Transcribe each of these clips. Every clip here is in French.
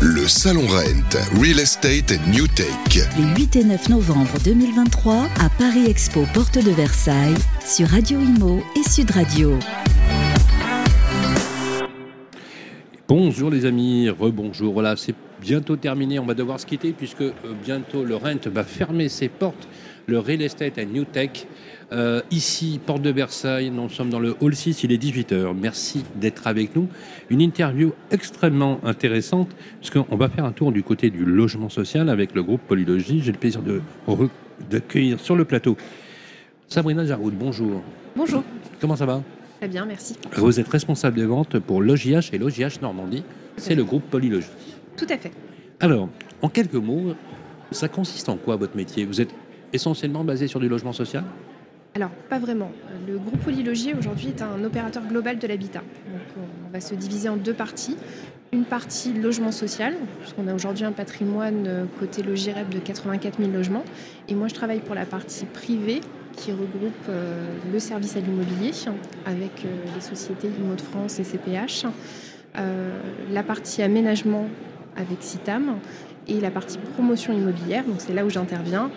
Le Salon Rent, Real Estate New Tech. Les 8 et 9 novembre 2023 à Paris Expo, porte de Versailles, sur Radio Imo et Sud Radio. Bonjour les amis, rebonjour. Voilà, c'est bientôt terminé. On va devoir se quitter puisque euh, bientôt le Rent va fermer ses portes. Le Real Estate New Tech. Euh, ici, porte de Versailles, nous sommes dans le hall 6, il est 18h. Merci d'être avec nous. Une interview extrêmement intéressante, puisqu'on va faire un tour du côté du logement social avec le groupe Polylogie. J'ai le plaisir de d'accueillir sur le plateau Sabrina Jaroud. Bonjour. Bonjour. Comment ça va? Très bien, merci. Vous êtes responsable des ventes pour LogiH et LogiH Normandie. C'est le groupe Polylogie. Tout à fait. Alors, en quelques mots, ça consiste en quoi votre métier? Vous êtes essentiellement basé sur du logement social? Alors, pas vraiment. Le groupe Polylogier aujourd'hui est un opérateur global de l'habitat. on va se diviser en deux parties. Une partie logement social, puisqu'on a aujourd'hui un patrimoine euh, côté Logirep de 84 000 logements. Et moi, je travaille pour la partie privée qui regroupe euh, le service à l'immobilier avec euh, les sociétés Immo de France et CPH, la partie aménagement avec CITAM et la partie promotion immobilière, donc c'est là où j'interviens,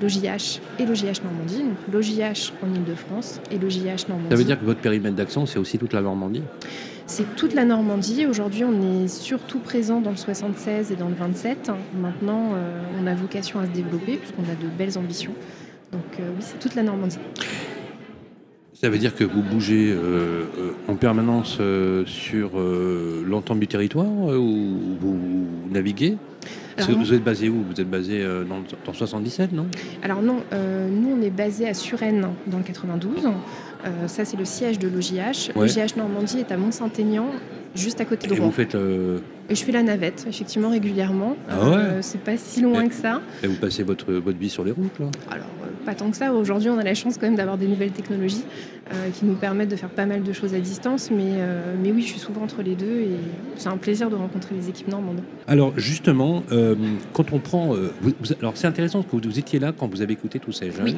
l'OJH et l'OJH Normandie, donc l'OJH en Ile-de-France et l'OJH Normandie. Ça veut dire que votre périmètre d'action, c'est aussi toute la Normandie? C'est toute la Normandie. Aujourd'hui, on est surtout présent dans le 76 et dans le 27. Maintenant, euh, on a vocation à se développer puisqu'on a de belles ambitions. Donc euh, oui, c'est toute la Normandie. Ça veut dire que vous bougez euh, en permanence sur l'entente du territoire ou vous naviguez? Vous êtes basé où? Vous êtes basé euh, dans, dans 77, non? Alors non, euh, nous on est basé à Suresnes dans le 92. Euh, ça c'est le siège de l'OJH. L'OJH Normandie est à Mont-Saint-Aignan, juste à côté de Rouen. Et vous faites Et je fais la navette, effectivement, régulièrement. Ah ouais c'est pas si loin que ça. Et vous passez votre, votre vie sur les routes là? Alors pas tant que ça. Aujourd'hui, on a la chance quand même d'avoir des nouvelles technologies euh, qui nous permettent de faire pas mal de choses à distance. Mais, euh, mais oui, je suis souvent entre les deux et c'est un plaisir de rencontrer les équipes normandes. Alors justement, euh, quand on prend... alors c'est intéressant que vous, étiez là quand vous avez écouté tous ces jeunes.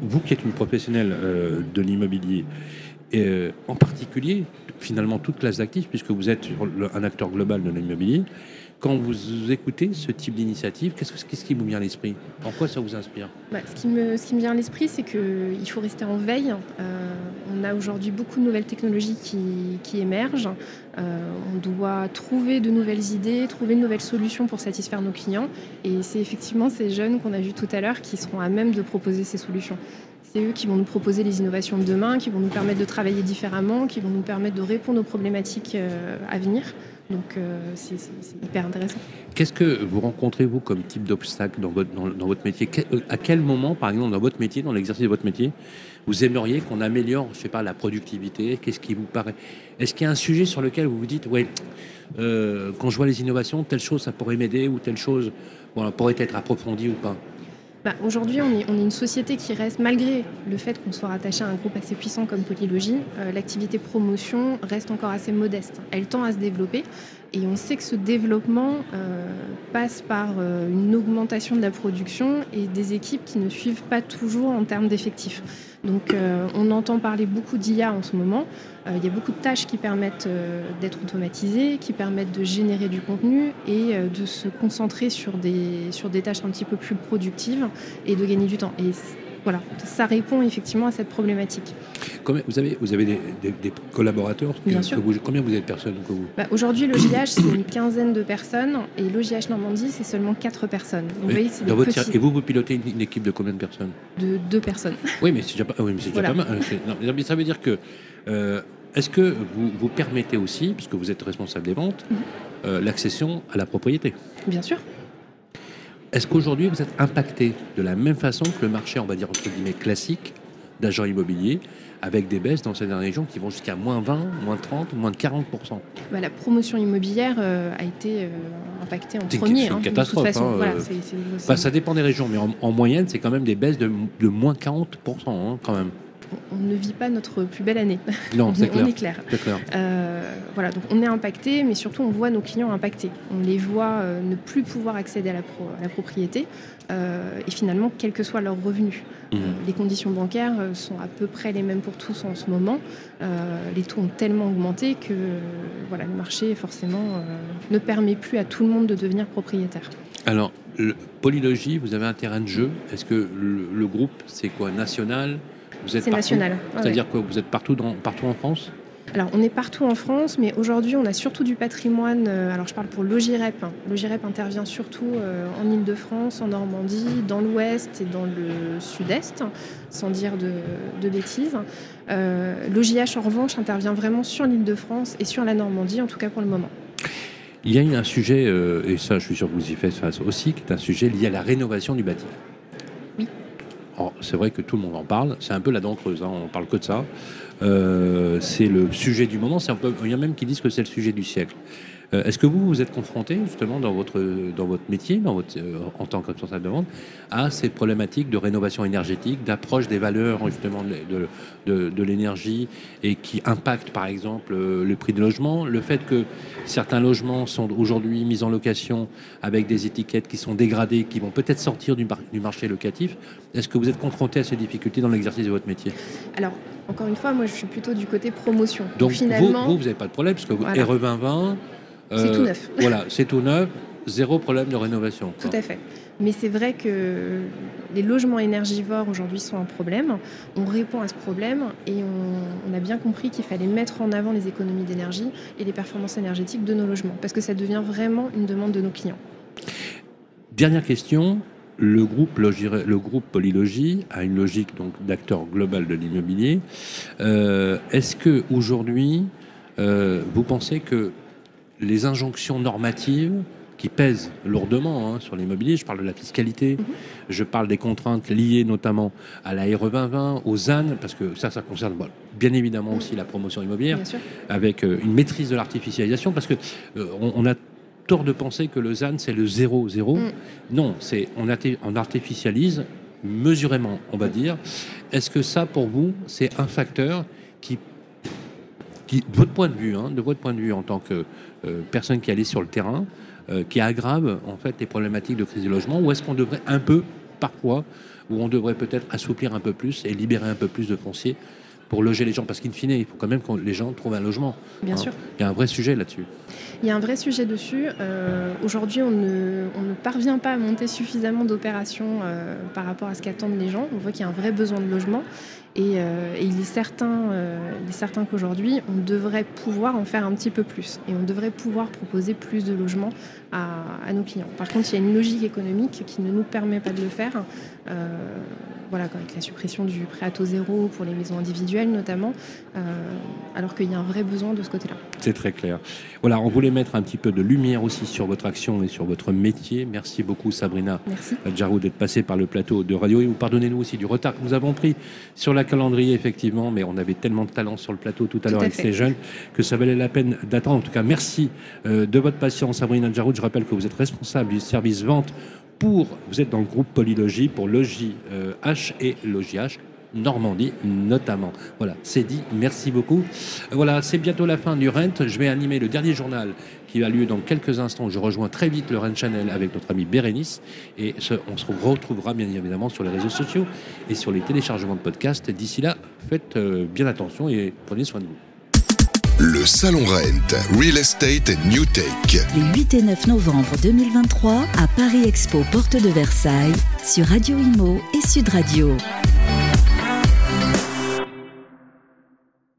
vous qui êtes une professionnelle de l'immobilier, en particulier, finalement, toute classe d'actifs, puisque vous êtes un acteur global de l'immobilier, quand vous écoutez ce type d'initiative, qu'est-ce, qui vous vient à l'esprit? En quoi ça vous inspire? Bah, ce, qui me, vient à l'esprit, c'est qu'il faut rester en veille. Euh, on a aujourd'hui beaucoup de nouvelles technologies qui, émergent. Euh, on doit trouver de nouvelles idées, trouver de nouvelles solutions pour satisfaire nos clients. Et c'est effectivement ces jeunes qu'on a vus tout à l'heure qui seront à même de proposer ces solutions. C'est eux qui vont nous proposer les innovations de demain, qui vont nous permettre de travailler différemment, qui vont nous permettre de répondre aux problématiques euh, à venir. Donc euh, c'est hyper intéressant. Qu'est-ce que vous rencontrez, vous, comme type d'obstacle dans votre, métier? Euh, À quel moment, par exemple, dans votre métier, dans l'exercice de votre métier, vous aimeriez qu'on améliore, je sais pas, la productivité? Qu'est-ce qui vous paraît? Est-ce qu'il y a un sujet sur lequel vous vous dites, ouais, euh, quand je vois les innovations, telle chose, ça pourrait m'aider ou telle chose pourrait être approfondie ou pas? Bah, aujourd'hui, on est, une société qui reste, malgré le fait qu'on soit rattaché à un groupe assez puissant comme Polylogie, euh, l'activité promotion reste encore assez modeste. Elle tend à se développer et on sait que ce développement euh, passe par euh, une augmentation de la production et des équipes qui ne suivent pas toujours en termes d'effectifs. Donc on entend parler beaucoup d'IA en ce moment. il y a beaucoup de tâches qui permettent d'être automatisées, qui permettent de générer du contenu et de se concentrer sur des, sur des tâches un petit peu plus productives et de gagner du temps. Voilà, ça répond effectivement à cette problématique. Combien, vous avez, vous avez des, collaborateurs Bien sûr. Combien vous êtes de personnes que vous bah, Aujourd'hui, l'OJH, c'est une quinzaine de personnes et l'OJH Normandie, c'est seulement quatre personnes. et vous, vous pilotez une, équipe de combien de personnes De deux personnes. Oui, mais c'est déjà, pas, oui, déjà pas mal. Non, ça veut dire que. Euh, est-ce que vous, vous permettez aussi, puisque vous êtes responsable des ventes, mhm. euh, l'accession à la propriété? Bien sûr. Est-ce qu'aujourd'hui, vous êtes impacté de la même façon que le marché, on va dire entre guillemets, classique d'agents immobiliers, avec des baisses dans certaines régions qui vont jusqu'à moins 20, moins 30, moins de 40% bah, La promotion immobilière euh, a été euh, impactée en premier. C'est une hein, catastrophe. Hein, euh. ça dépend des régions, mais en, moyenne, c'est quand même des baisses de, moins 40% hein, quand même. On ne vit pas notre plus belle année. Non, c'est clair. On est clair. voilà, donc on est impacté, mais surtout on voit nos clients impactés. On les voit ne plus pouvoir accéder à la, propriété et finalement, quel que soit leur revenu. Mmh. les conditions bancaires sont à peu près les mêmes pour tous en ce moment. les taux ont tellement augmenté que voilà, le marché forcément ne permet plus à tout le monde de devenir propriétaire. Alors, Polylogie, vous avez un terrain de jeu. Est-ce que le, groupe, c'est quoi? National? C'est national. C'est-à-dire que vous êtes partout, dans, partout en France alors, on est partout en France, mais aujourd'hui, on a surtout du patrimoine. Euh, alors, je parle pour Logirep. Logirep intervient surtout euh, en Ile-de-France, en Normandie, dans l'Ouest et dans le Sud-Est, sans dire de, bêtises. Euh, Logih, en revanche, intervient vraiment sur l'Île-de-France et sur la Normandie, en tout cas pour le moment. Il y a un sujet, euh, et ça je suis sûr que vous y faites face aussi, qui est un sujet lié à la rénovation du bâti. Oui. C'est vrai que tout le monde en parle, c'est un peu la dent creuse, hein, on parle que de ça. Euh, c'est le sujet du moment, il y a même qui disent que c'est le sujet du siècle. Euh, est-ce que vous vous êtes confronté justement dans votre, dans votre métier, dans votre, euh, en tant que responsable de vente, à ces problématiques de rénovation énergétique, d'approche des valeurs justement de, de, de l'énergie et qui impactent par exemple euh, le prix de logement, le fait que certains logements sont aujourd'hui mis en location avec des étiquettes qui sont dégradées, qui vont peut-être sortir du, du marché locatif. Est-ce que vous êtes confronté à ces difficultés dans l'exercice de votre métier? Alors, encore une fois, moi je suis plutôt du côté promotion. Donc, finalement, vous, vous n'avez pas de problème, parce que voilà. RE 2020, c'est tout euh, neuf. voilà, c'est tout neuf, zéro problème de rénovation. Tout à fait. Mais c'est vrai que les logements énergivores aujourd'hui sont un problème. On répond à ce problème et on, a bien compris qu'il fallait mettre en avant les économies d'énergie et les performances énergétiques de nos logements parce que ça devient vraiment une demande de nos clients. Dernière question. Le groupe, le groupe Polylogie a une logique donc d'acteur global de l'immobilier. Euh, est-ce que aujourd'hui, euh, vous pensez que les injonctions normatives qui pèsent lourdement hein, sur l'immobilier. Je parle de la fiscalité, mhm. je parle des contraintes liées notamment à la RE 2020, aux ZAN, parce que ça, ça concerne bien évidemment aussi la promotion immobilière, avec euh, une maîtrise de l'artificialisation, parce que euh, on, a tort de penser que le ZAN c'est le 0-0. Mm. Non, c'est on, on artificialise mesurément, on va dire. Est-ce que ça, pour vous, c'est un facteur qui de votre point de vue, hein, de votre point de vue en tant que euh, personne qui allait sur le terrain, euh, qui aggrave en fait les problématiques de crise du logement, ou est-ce qu'on devrait un peu, parfois, ou on devrait peut-être assouplir un peu plus et libérer un peu plus de foncier pour loger les gens Parce qu'in fine, il faut quand même que les gens trouvent un logement. Bien sûr. Il y a un vrai sujet là-dessus. Il y a un vrai sujet dessus. Euh, aujourd'hui, on ne, on ne, parvient pas à monter suffisamment d'opérations par rapport à ce qu'attendent les gens. On voit qu'il y a un vrai besoin de logement. Euh, et, il est certain, euh, certain qu'aujourd'hui, on devrait pouvoir en faire un petit peu plus. Et on devrait pouvoir proposer plus de logements à, nos clients. Par contre, il y a une logique économique qui ne nous permet pas de le faire. Euh, voilà, avec la suppression du prêt à taux zéro pour les maisons individuelles notamment, alors qu'il y a un vrai besoin de ce côté-là. C'est très clair. Voilà, on voulait mettre un petit peu de lumière aussi sur votre action et sur votre métier. Merci beaucoup Sabrina Jarou d'être passée par le plateau de radio et vous pardonnez-nous aussi du retard que nous avons pris sur la calendrier, effectivement, mais on avait tellement de talent sur le plateau tout à l'heure avec ces jeunes que ça valait la peine d'attendre. En tout cas, merci euh, de votre patience, Sabrina Jaroud. Je rappelle que vous êtes responsable du service vente pour, vous êtes dans le groupe Polylogie pour Logi H et Logi H. Normandie notamment. Voilà, c'est dit. Merci beaucoup. Voilà, c'est bientôt la fin du Rent. Je vais animer le dernier journal qui a lieu dans quelques instants. Je rejoins très vite le Rent Channel avec notre ami Bérénice et on se retrouvera bien évidemment sur les réseaux sociaux et sur les téléchargements de podcasts. D'ici là, faites euh, bien attention et prenez soin de vous. Le Salon Rent, Real Estate and New Tech. Les 8 et 9 novembre 2023 à Paris Expo, porte de Versailles, sur Radio Imo et Sud Radio.